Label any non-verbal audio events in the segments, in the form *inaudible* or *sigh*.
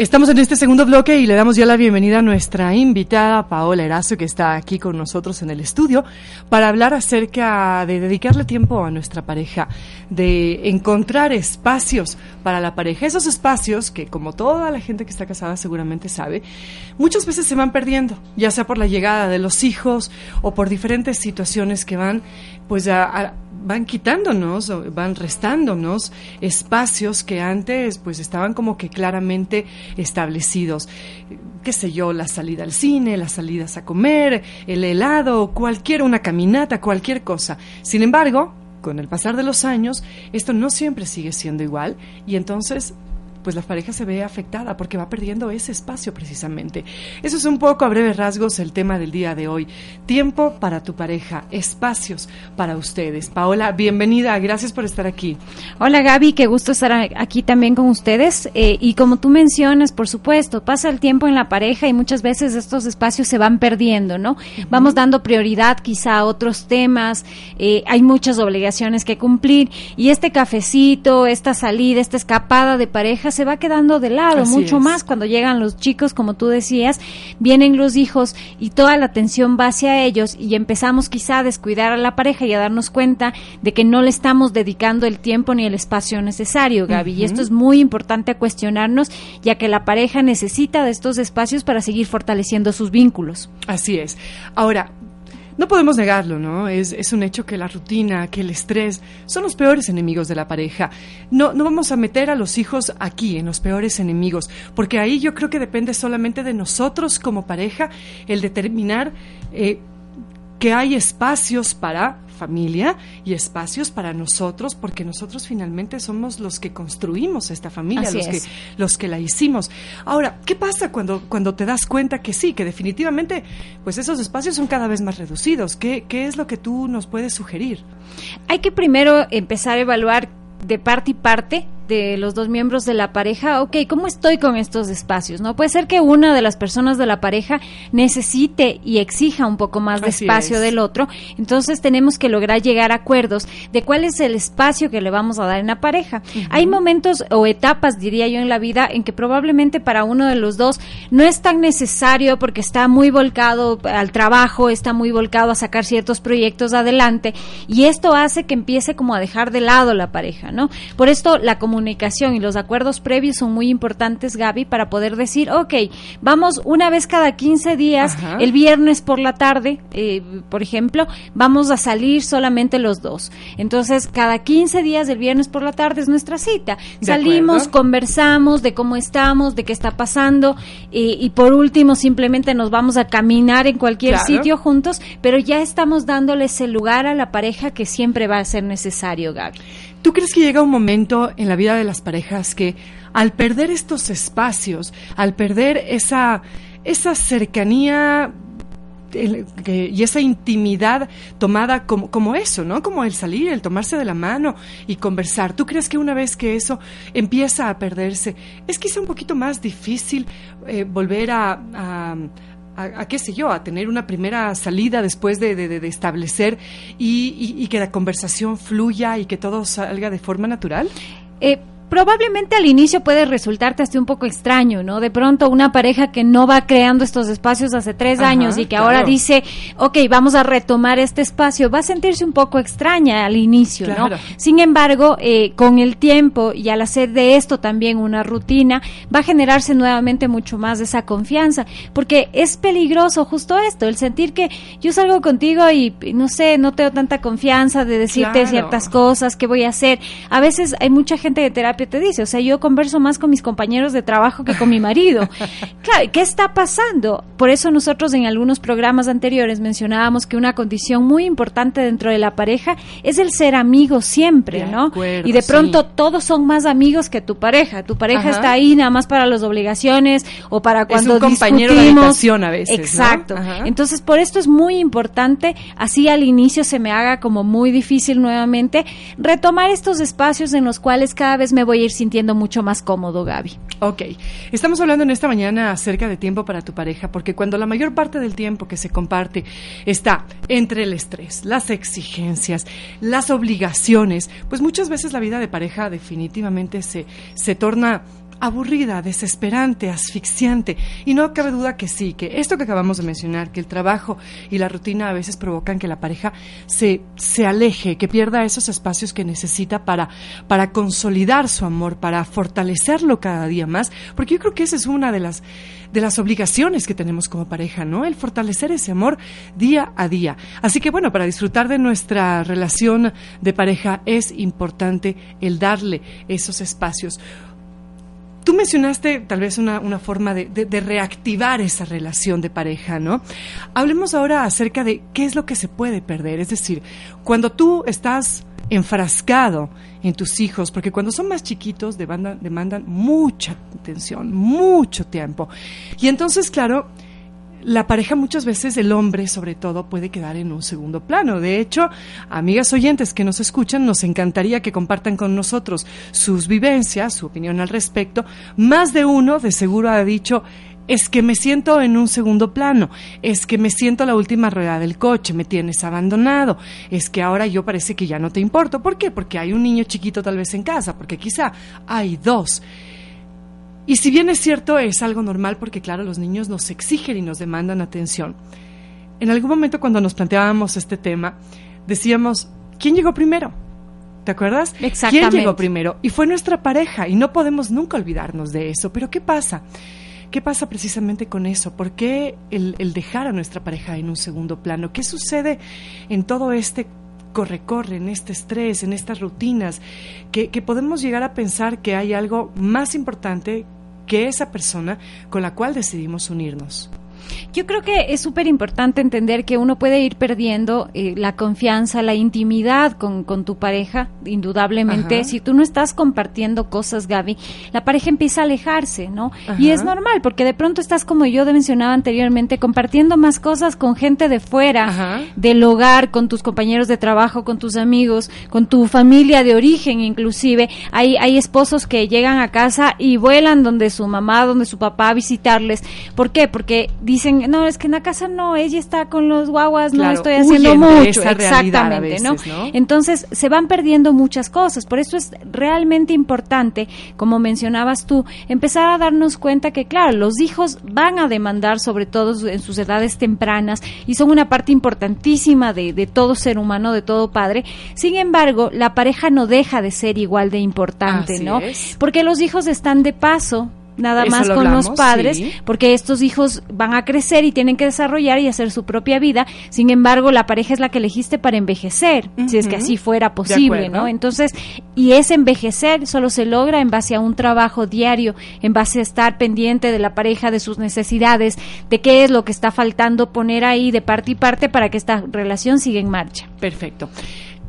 Estamos en este segundo bloque y le damos ya la bienvenida a nuestra invitada Paola Erazo, que está aquí con nosotros en el estudio, para hablar acerca de dedicarle tiempo a nuestra pareja, de encontrar espacios para la pareja. Esos espacios que, como toda la gente que está casada seguramente sabe, muchas veces se van perdiendo, ya sea por la llegada de los hijos o por diferentes situaciones que van, pues, a, a van quitándonos, van restándonos espacios que antes pues estaban como que claramente establecidos. Qué sé yo, la salida al cine, las salidas a comer, el helado, cualquier, una caminata, cualquier cosa. Sin embargo, con el pasar de los años, esto no siempre sigue siendo igual y entonces pues la pareja se ve afectada porque va perdiendo ese espacio precisamente. Eso es un poco a breves rasgos el tema del día de hoy. Tiempo para tu pareja, espacios para ustedes. Paola, bienvenida, gracias por estar aquí. Hola Gaby, qué gusto estar aquí también con ustedes. Eh, y como tú mencionas, por supuesto, pasa el tiempo en la pareja y muchas veces estos espacios se van perdiendo, ¿no? Vamos dando prioridad quizá a otros temas, eh, hay muchas obligaciones que cumplir y este cafecito, esta salida, esta escapada de pareja se va quedando de lado, Así mucho es. más cuando llegan los chicos, como tú decías, vienen los hijos y toda la atención va hacia ellos y empezamos quizá a descuidar a la pareja y a darnos cuenta de que no le estamos dedicando el tiempo ni el espacio necesario, Gaby. Y esto es muy importante a cuestionarnos, ya que la pareja necesita de estos espacios para seguir fortaleciendo sus vínculos. Así es. Ahora, no podemos negarlo, ¿no? Es, es un hecho que la rutina, que el estrés son los peores enemigos de la pareja. No, no vamos a meter a los hijos aquí, en los peores enemigos, porque ahí yo creo que depende solamente de nosotros como pareja el determinar eh, que hay espacios para familia y espacios para nosotros, porque nosotros finalmente somos los que construimos esta familia, Así los es. que los que la hicimos. Ahora, ¿qué pasa cuando, cuando te das cuenta que sí, que definitivamente pues esos espacios son cada vez más reducidos? ¿Qué, qué es lo que tú nos puedes sugerir? Hay que primero empezar a evaluar de parte y parte de los dos miembros de la pareja, ok, ¿cómo estoy con estos espacios? ¿No? Puede ser que una de las personas de la pareja necesite y exija un poco más de Así espacio es. del otro, entonces tenemos que lograr llegar a acuerdos de cuál es el espacio que le vamos a dar en la pareja. Hay momentos o etapas, diría yo, en la vida en que probablemente para uno de los dos no es tan necesario porque está muy volcado al trabajo, está muy volcado a sacar ciertos proyectos adelante y esto hace que empiece como a dejar de lado la pareja, ¿no? Por esto la comunicación y los acuerdos previos son muy importantes, Gaby, para poder decir, ok, vamos una vez cada 15 días, Ajá. el viernes por la tarde, eh, por ejemplo, vamos a salir solamente los dos. Entonces, cada 15 días del viernes por la tarde es nuestra cita. De Salimos, acuerdo. conversamos de cómo estamos, de qué está pasando eh, y por último simplemente nos vamos a caminar en cualquier Claro. sitio juntos, pero ya estamos dándole ese lugar a la pareja que siempre va a ser necesario, Gaby. ¿Tú crees que llega un momento en la vida de las parejas que al perder estos espacios, al perder esa, esa cercanía y esa intimidad tomada como, como eso, ¿no? Como el salir, el tomarse de la mano y conversar. ¿Tú crees que una vez que eso empieza a perderse, es quizá un poquito más difícil eh, volver a, a- a, qué sé yo, a tener una primera salida después de, establecer y, y- y que la conversación fluya y que todo salga de forma natural? Eh, probablemente al inicio puede resultarte hasta un poco extraño, ¿no? De pronto una pareja que no va creando estos espacios hace tres Ajá, años y que claro. ahora dice, ok, vamos a retomar este espacio, va a sentirse un poco extraña al inicio, Claro. ¿no? Sin embargo, eh, con el tiempo y al hacer de esto también una rutina, va a generarse nuevamente mucho más de esa confianza, porque es peligroso justo esto, el sentir que yo salgo contigo y no sé, no tengo tanta confianza de decirte Claro. ciertas cosas, qué voy a hacer. A veces hay mucha gente de terapia terapia te dice, o sea, yo converso más con mis compañeros de trabajo que con mi marido. *laughs* claro, ¿qué está pasando? Por eso nosotros en algunos programas anteriores mencionábamos que una condición muy importante dentro de la pareja es el ser amigo siempre, De ¿no? acuerdo, y de pronto sí. todos son más amigos que tu pareja. Tu pareja Ajá. está ahí nada más para las obligaciones o para cuando un compañero de habitación a veces. Exacto. Entonces, por esto es muy importante, así al inicio se me haga como muy difícil nuevamente, retomar estos espacios en los cuales cada vez me voy a ir sintiendo mucho más cómodo, Gaby. Ok, estamos hablando en esta mañana acerca de tiempo para tu pareja, porque cuando la mayor parte del tiempo que se comparte está entre el estrés, las exigencias, las obligaciones, pues muchas veces la vida de pareja definitivamente se, se torna aburrida, desesperante, asfixiante. Y no cabe duda que sí, que esto que acabamos de mencionar, que el trabajo y la rutina a veces provocan que la pareja se, se aleje, que pierda esos espacios que necesita para, para consolidar su amor, para fortalecerlo cada día más, porque yo creo que esa es una de las, de las obligaciones que tenemos como pareja, ¿no? El fortalecer ese amor día a día. Así que bueno, para disfrutar de nuestra relación de pareja es importante el darle esos espacios. Tú mencionaste tal vez una, una forma de, reactivar esa relación de pareja, ¿no? Hablemos ahora acerca de qué es lo que se puede perder. Es decir, cuando tú estás enfrascado en tus hijos, porque cuando son más chiquitos demandan, demandan mucha atención, mucho tiempo. Y entonces, claro, la pareja muchas veces, el hombre sobre todo, puede quedar en un segundo plano. De hecho, amigas oyentes que nos escuchan, nos encantaría que compartan con nosotros sus vivencias, su opinión al respecto. Más de uno de seguro ha dicho, es que me siento en un segundo plano, es que me siento la última rueda del coche, me tienes abandonado, es que ahora yo parece que ya no te importo. ¿Por qué? Porque hay un niño chiquito tal vez en casa, porque quizá hay dos. Y si bien es cierto, es algo normal porque, claro, los niños nos exigen y nos demandan atención. En algún momento cuando nos planteábamos este tema, decíamos, ¿quién llegó primero? ¿Te acuerdas? ¿Quién Exactamente. llegó primero? Y fue nuestra pareja y no podemos nunca olvidarnos de eso. Pero ¿qué pasa? ¿Qué pasa precisamente con eso? ¿Por qué el, el dejar a nuestra pareja en un segundo plano? ¿Qué sucede en todo este corre-corre, en este estrés, en estas rutinas, que, que podemos llegar a pensar que hay algo más importante que esa persona con la cual decidimos unirnos? Yo creo que es súper importante entender que uno puede ir perdiendo eh, la confianza, la intimidad con, con tu pareja, indudablemente. Ajá. Si tú no estás compartiendo cosas, Gaby, la pareja empieza a alejarse, ¿no? Y es normal, porque de pronto estás, como yo mencionaba anteriormente, compartiendo más cosas con gente de fuera, Ajá. del hogar, con tus compañeros de trabajo, con tus amigos, con tu familia de origen inclusive. Hay, hay esposos que llegan a casa y vuelan donde su mamá, donde su papá a visitarles. ¿Por qué? Porque dicen, no, es que en la casa no, ella está con los guaguas, no Claro, estoy haciendo mucho. Exactamente, veces, ¿no? ¿no? Entonces se van perdiendo muchas cosas. Por eso es realmente importante, como mencionabas tú, empezar a darnos cuenta que, claro, los hijos van a demandar, sobre todo en sus edades tempranas, y son una parte importantísima de, de todo ser humano, de todo padre. Sin embargo, la pareja no deja de ser igual de importante, Así ¿no? es. Porque los hijos están de paso. Nada Eso más lo con los padres, sí. porque estos hijos van a crecer y tienen que desarrollar y hacer su propia vida. Sin embargo, la pareja es la que elegiste para envejecer, si es que así fuera posible. ¿no? Entonces, y ese envejecer solo se logra en base a un trabajo diario, en base a estar pendiente de la pareja, de sus necesidades, de qué es lo que está faltando poner ahí de parte y parte para que esta relación siga en marcha. Perfecto.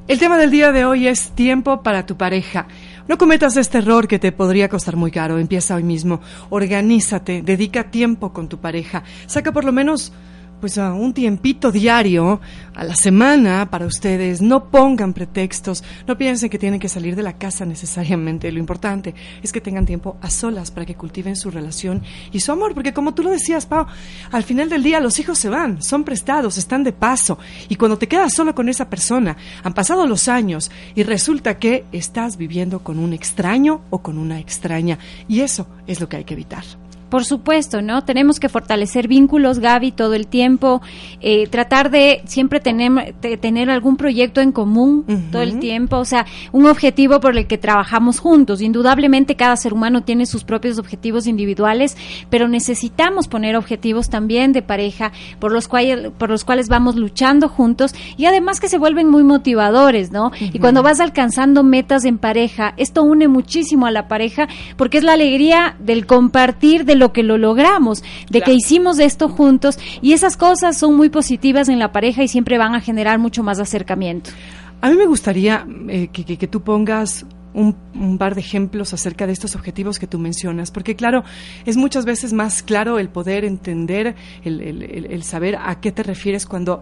El tema del día de hoy es tiempo para tu pareja. No cometas este error que te podría costar muy caro. Empieza hoy mismo. Organízate, dedica tiempo con tu pareja. Saca por lo menos pues a un tiempito diario a la semana para ustedes. No pongan pretextos, no piensen que tienen que salir de la casa necesariamente. Lo importante es que tengan tiempo a solas para que cultiven su relación y su amor, porque como tú lo decías, Pau, al final del día los hijos se van, son prestados, están de paso y cuando te quedas solo con esa persona, han pasado los años y resulta que estás viviendo con un extraño o con una extraña y eso es lo que hay que evitar. Por supuesto, ¿no? Tenemos que fortalecer vínculos, Gaby, todo el tiempo, eh, tratar de siempre tener, de tener algún proyecto en común todo el tiempo, o sea, un objetivo por el que trabajamos juntos. Indudablemente cada ser humano tiene sus propios objetivos individuales, pero necesitamos poner objetivos también de pareja por los cuales, por los cuales vamos luchando juntos y además que se vuelven muy motivadores, ¿no? Y cuando vas alcanzando metas en pareja, esto une muchísimo a la pareja porque es la alegría del compartir de lo que lo logramos, de que hicimos esto juntos y esas cosas son muy positivas en la pareja y siempre van a generar mucho más acercamiento. A mí me gustaría eh, que, que- que tú pongas un, un par de ejemplos acerca de estos objetivos que tú mencionas, porque claro, es muchas veces más claro el poder entender, el- el saber a qué te refieres cuando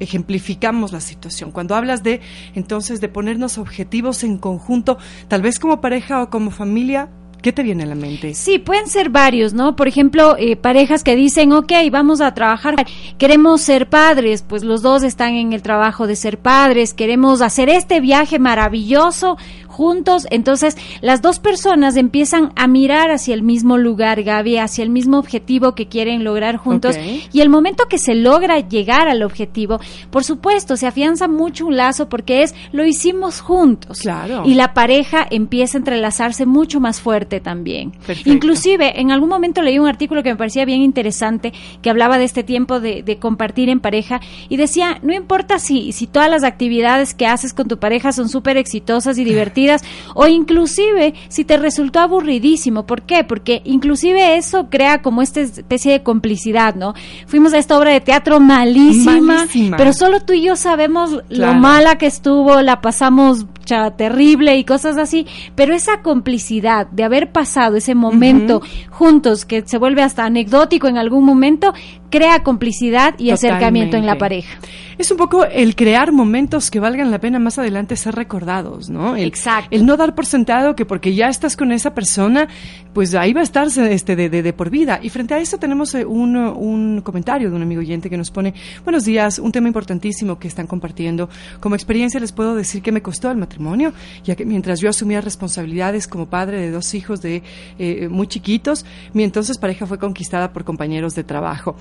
ejemplificamos la situación, cuando hablas de entonces de ponernos objetivos en conjunto, tal vez como pareja o como familia, ¿qué te viene a la mente? Sí, pueden ser varios, ¿no? Por ejemplo, eh, parejas que dicen, ok, vamos a trabajar, queremos ser padres, pues los dos están en el trabajo de ser padres, queremos hacer este viaje maravilloso juntos, entonces las dos personas empiezan a mirar hacia el mismo lugar, Gaby, hacia el mismo objetivo que quieren lograr juntos y el momento que se logra llegar al objetivo, por supuesto, se afianza mucho un lazo porque es lo hicimos juntos. Claro. Y la pareja empieza a entrelazarse mucho más fuerte también. Perfecto. Inclusive, en algún momento leí un artículo que me parecía bien interesante que hablaba de este tiempo de, de compartir en pareja y decía, no importa si, si todas las actividades que haces con tu pareja son súper exitosas y divertidas o inclusive si te resultó aburridísimo. ¿Por qué? Porque inclusive eso crea como esta especie de complicidad, ¿no? Fuimos a esta obra de teatro malísima, Malísima. pero solo tú y yo sabemos lo mala que estuvo, la pasamos terrible y cosas así, pero esa complicidad de haber pasado ese momento juntos, que se vuelve hasta anecdótico en algún momento, crea complicidad y acercamiento en la pareja. Es un poco el crear momentos que valgan la pena más adelante ser recordados, ¿no? El, Exacto. El no dar por sentado que porque ya estás con esa persona, pues ahí va a estar este, de, de- de por vida. Y frente a eso tenemos eh, un, un comentario de un amigo oyente que nos pone, buenos días, un tema importantísimo que están compartiendo. Como experiencia les puedo decir que me costó el matrimonio, ya que mientras yo asumía responsabilidades como padre de dos hijos de eh, muy chiquitos, mi entonces pareja fue conquistada por compañeros de trabajo.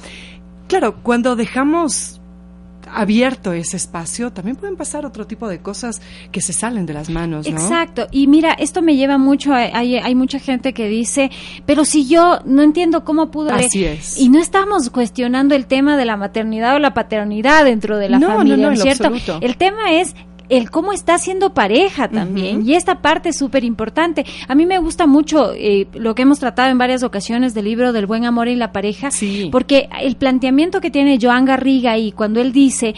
Claro, cuando dejamos abierto ese espacio, también pueden pasar otro tipo de cosas que se salen de las manos, ¿no? Exacto, y mira, esto me lleva mucho, hay, hay mucha gente que dice, pero si yo no entiendo cómo pudo... Así es. Y no estamos cuestionando el tema de la maternidad o la paternidad dentro de la No, no, familia, no, ¿no cierto? absoluto. El tema es el cómo está siendo pareja también. Y esta parte es súper importante. A mí me gusta mucho eh, lo que hemos tratado en varias ocasiones del libro del buen amor en la pareja, Sí. porque el planteamiento que tiene Joan Garriga ahí cuando él dice...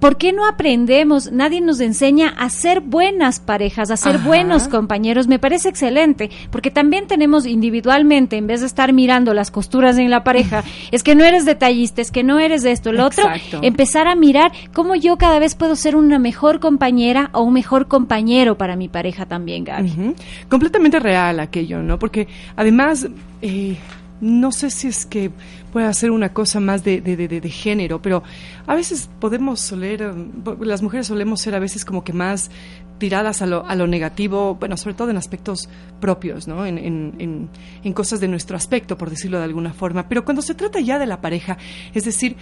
¿Por qué no aprendemos? Nadie nos enseña a ser buenas parejas, a ser Ajá. buenos compañeros. Me parece excelente, porque también tenemos individualmente, en vez de estar mirando las costuras en la pareja, *laughs* es que no eres detallista, es que no eres de esto, lo otro, Exacto. empezar a mirar cómo yo cada vez puedo ser una mejor compañera o un mejor compañero para mi pareja también, Gaby. Completamente real aquello, ¿no? Porque además, eh, no sé si es que pueda ser una cosa más de, de, de, de- género, pero a veces podemos soler, bo- las mujeres solemos ser a veces como que más tiradas a lo, a lo negativo, bueno, sobre todo en aspectos propios, ¿no? En, en, en, en cosas de nuestro aspecto, por decirlo de alguna forma. Pero cuando se trata ya de la pareja, es decir,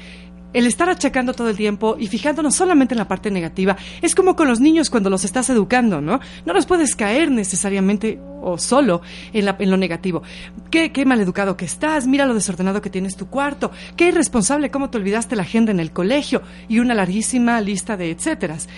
el estar achacando todo el tiempo y fijándonos solamente en la parte negativa, es como con los niños cuando los estás educando, ¿no? No los puedes caer necesariamente o solo en, la- en lo negativo. Qué, qué maleducado que estás, mira lo desordenado que tienes tu cuarto, qué irresponsable cómo te olvidaste la agenda en el colegio y una larguísima lista de etcéteras.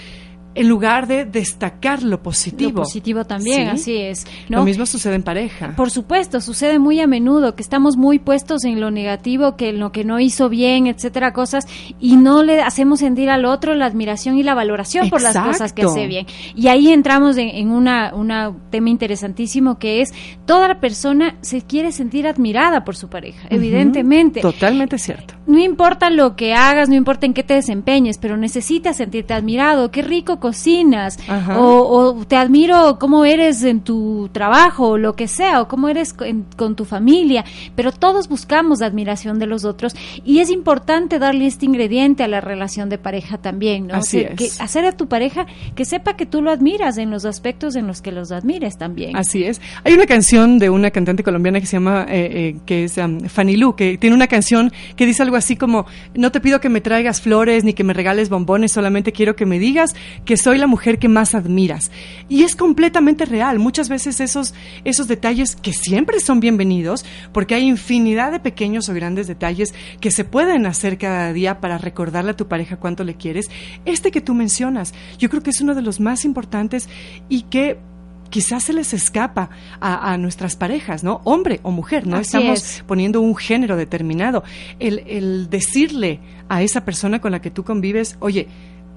En lugar de destacar lo positivo. Lo positivo también, Sí. así es. ¿no? Lo mismo sucede en pareja. Por supuesto, sucede muy a menudo que estamos muy puestos en lo negativo, que en lo que no hizo bien, etcétera, cosas, y no le hacemos sentir al otro la admiración y la valoración por las cosas que hace bien. Y ahí entramos en, en una, una tema interesantísimo que es toda la persona se quiere sentir admirada por su pareja, evidentemente. Totalmente cierto. No importa lo que hagas, no importa en qué te desempeñes, pero necesitas sentirte admirado. Qué rico cocinas, o, o te admiro cómo eres en tu trabajo, o lo que sea, o cómo eres con, con tu familia, pero todos buscamos la admiración de los otros y es importante darle este ingrediente a la relación de pareja también, ¿no? Así O sea, es. que hacer a tu pareja que sepa que tú lo admiras en los aspectos en los que los admires también. Así es. Hay una canción de una cantante colombiana que se llama, eh, eh, que es um, Fanny Lu, que tiene una canción que dice algo así como, no te pido que me traigas flores ni que me regales bombones, solamente quiero que me digas que soy la mujer que más admiras. Y es completamente real. Muchas veces esos, esos detalles que siempre son bienvenidos, porque hay infinidad de pequeños o grandes detalles que se pueden hacer cada día para recordarle a tu pareja cuánto le quieres. Este que tú mencionas, yo creo que es uno de los más importantes y que quizás se les escapa a, a nuestras parejas, ¿no? Hombre o mujer, no Así estamos es. poniendo un género determinado. El, el decirle a esa persona con la que tú convives, oye,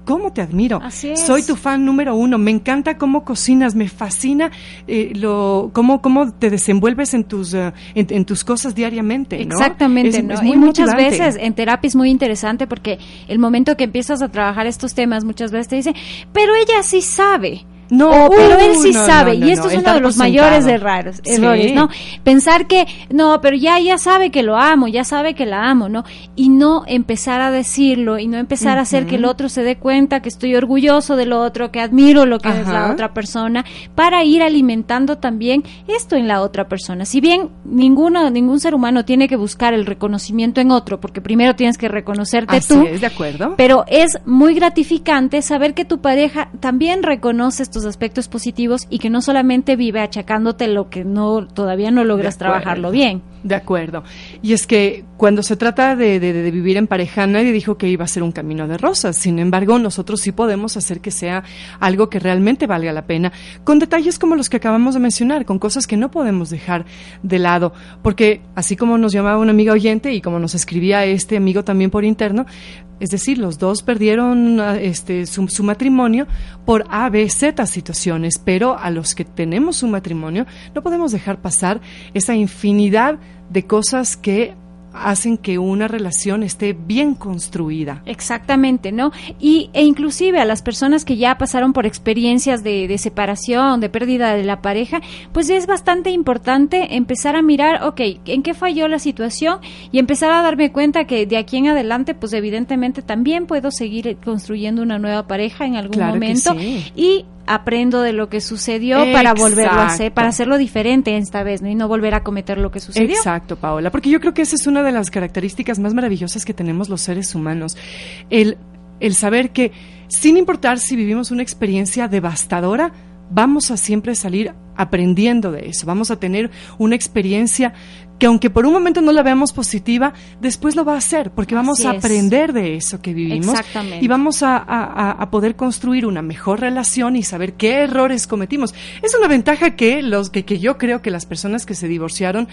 ¿Cómo te admiro? Así es. Soy tu fan número uno. Me encanta cómo cocinas. Me fascina eh, lo cómo, cómo te desenvuelves en tus eh, en, en tus cosas diariamente. ¿no? Exactamente, Es- ¿no? es muy y muchas motivante. veces en terapia es muy interesante porque el momento que empiezas a trabajar estos temas, muchas veces te dicen, pero ella sí sabe. No, O, pero él uy, sí no, sabe, no, no, y esto es uno de los mayores errores, Sí. ¿no? Pensar que, no, pero ya, ya sabe que lo amo, ya sabe que la amo, ¿no? Y no empezar a decirlo, y no empezar a hacer que el otro se dé cuenta que estoy orgulloso del otro, que admiro lo que es la otra persona, para ir alimentando también esto en la otra persona. Si bien ninguno, ningún ser humano tiene que buscar el reconocimiento en otro, porque primero tienes que reconocerte Así tú, es, de acuerdo. pero es muy gratificante saber que tu pareja también reconoce estos aspectos positivos y que no solamente vive achacándote lo que no todavía no logras trabajarlo bien. De acuerdo. Y es que cuando se trata de, de- de vivir en pareja, nadie dijo que iba a ser un camino de rosas. Sin embargo, nosotros sí podemos hacer que sea algo que realmente valga la pena, con detalles como los que acabamos de mencionar, con cosas que no podemos dejar de lado. Porque así como nos llamaba una amiga oyente y como nos escribía este amigo también por interno, es decir, los dos perdieron ah, este, su, su matrimonio por A, B, Z situaciones, pero a los que tenemos un matrimonio no podemos dejar pasar esa infinidad de cosas que hacen que una relación esté bien construida. Exactamente, ¿no? Y, e inclusive a las personas que ya pasaron por experiencias de, de separación, de pérdida de la pareja, pues es bastante importante empezar a mirar, ok, ¿en qué falló la situación? Y empezar a darme cuenta que de aquí en adelante, pues evidentemente también puedo seguir construyendo una nueva pareja en algún Claro que momento sí. y aprendo de lo que sucedió para volverlo a hacer, para hacerlo diferente esta vez, ¿no? Y no volver a cometer lo que sucedió. Exacto, Paola, porque yo creo que esa es una de las características más maravillosas que tenemos los seres humanos. El, el saber que, sin importar si vivimos una experiencia devastadora, vamos a siempre salir aprendiendo de eso. Vamos a tener una experiencia que aunque por un momento no la veamos positiva, después lo va a hacer, porque vamos Así a es. aprender de eso que vivimos Exactamente. y vamos a, a- poder construir una mejor relación y saber qué errores cometimos. Es una ventaja que los que, que yo creo que las personas que se divorciaron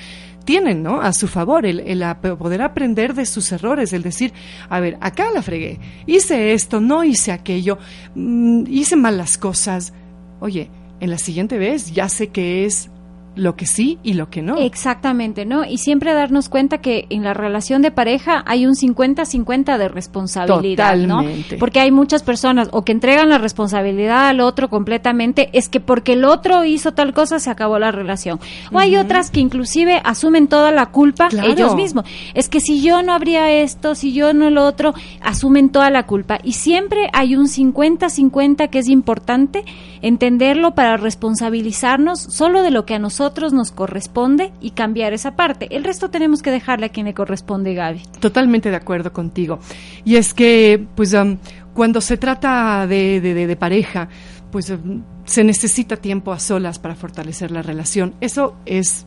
tienen, ¿no? A su favor, el, el a- poder aprender de sus errores, el decir, a ver, acá la fregué, hice esto, no hice aquello, mm, hice mal las cosas. Oye, en la siguiente vez ya sé qué es lo que sí y lo que no. Exactamente, ¿no? Y siempre darnos cuenta que en la relación de pareja hay un 50-50 de responsabilidad, Totalmente. ¿no? Porque hay muchas personas o que entregan la responsabilidad al otro completamente, es que porque el otro hizo tal cosa se acabó la relación. O hay otras que inclusive asumen toda la culpa Claro. ellos mismos. Es que si yo no habría esto, si yo no lo otro, asumen toda la culpa. Y siempre hay un 50-50 que es importante entenderlo para responsabilizarnos solo de lo que a nosotros nos corresponde y cambiar esa parte. El resto tenemos que dejarle a quien le corresponde, Gaby. Totalmente de acuerdo contigo. Y es que, pues, am, cuando se trata de, de- de- de pareja, pues am, se necesita tiempo a solas para fortalecer la relación. Eso es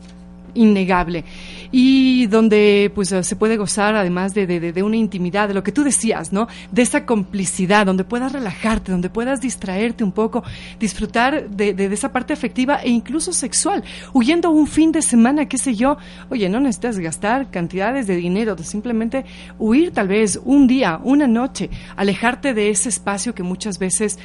innegable. Y donde pues eh, se puede gozar además de, de- de- una intimidad de lo que tú decías no de esa complicidad donde puedas relajarte donde puedas distraerte un poco disfrutar de, de- esa parte afectiva e incluso sexual. Huyendo un fin de semana qué sé yo oye no necesitas gastar cantidades de dinero simplemente huir tal vez un día una noche alejarte de ese espacio que muchas veces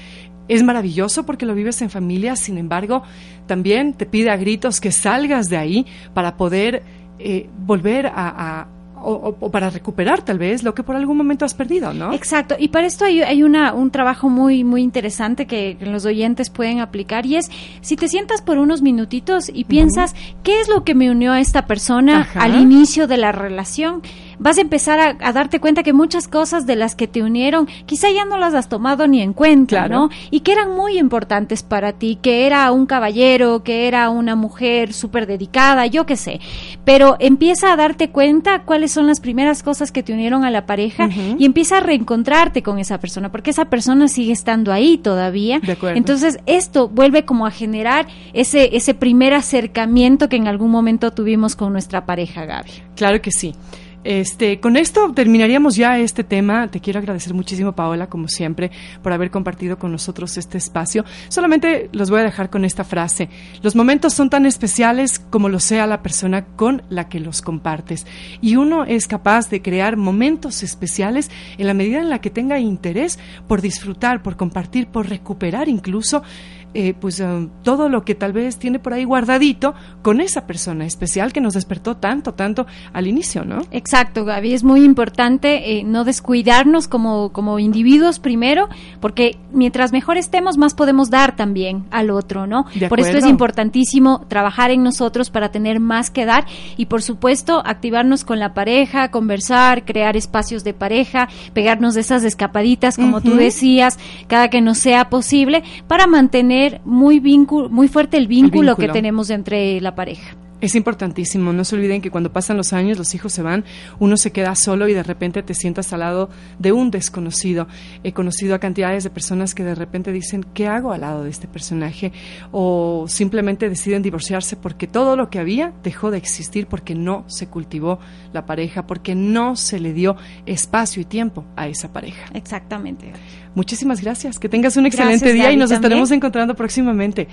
es maravilloso porque lo vives en familia, sin embargo, también te pide a gritos que salgas de ahí para poder eh, volver a, a- o, o, para recuperar tal vez lo que por algún momento has perdido, ¿no? Exacto, y para esto hay, hay una, un trabajo muy, muy interesante que, los oyentes pueden aplicar y es si te sientas por unos minutitos y piensas, uh -huh. ¿qué es lo que me unió a esta persona Ajá. al inicio de la relación? Vas a empezar a, a, darte cuenta que muchas cosas de las que te unieron quizá ya no las has tomado ni en cuenta, claro. ¿no? Y que eran muy importantes para ti, que era un caballero, que era una mujer súper dedicada, yo qué sé. Pero empieza a darte cuenta cuáles son las primeras cosas que te unieron a la pareja uh -huh. y empieza a reencontrarte con esa persona, porque esa persona sigue estando ahí todavía. De acuerdo. Entonces, esto vuelve como a generar ese, ese primer acercamiento que en algún momento tuvimos con nuestra pareja, Gaby. Claro que sí. Este, con esto terminaríamos ya este tema. Te quiero agradecer muchísimo, Paola, como siempre, por haber compartido con nosotros este espacio. Solamente los voy a dejar con esta frase. Los momentos son tan especiales como lo sea la persona con la que los compartes. Y uno es capaz de crear momentos especiales en la medida en la que tenga interés por disfrutar, por compartir, por recuperar incluso eh, pues um, todo lo que tal vez tiene por ahí guardadito con esa persona especial que nos despertó tanto, tanto al inicio, ¿no? Exacto, Gaby, es muy importante eh, no descuidarnos como, como individuos primero, porque mientras mejor estemos, más podemos dar también al otro, ¿no? Por esto es importantísimo trabajar en nosotros para tener más que dar y, por supuesto, activarnos con la pareja, conversar, crear espacios de pareja, pegarnos de esas escapaditas, como uh -huh. tú decías, cada que nos sea posible, para mantener muy, vínculo, muy fuerte el vínculo, el vínculo, que tenemos entre la pareja. Es importantísimo, no se olviden que cuando pasan los años, los hijos se van, uno se queda solo y de repente te sientas al lado de un desconocido. He conocido a cantidades de personas que de repente dicen, ¿qué hago al lado de este personaje? O simplemente deciden divorciarse porque todo lo que había dejó de existir porque no se cultivó la pareja, porque no se le dio espacio y tiempo a esa pareja. Exactamente. Muchísimas gracias, que tengas un excelente gracias, día y nos también. estaremos encontrando próximamente.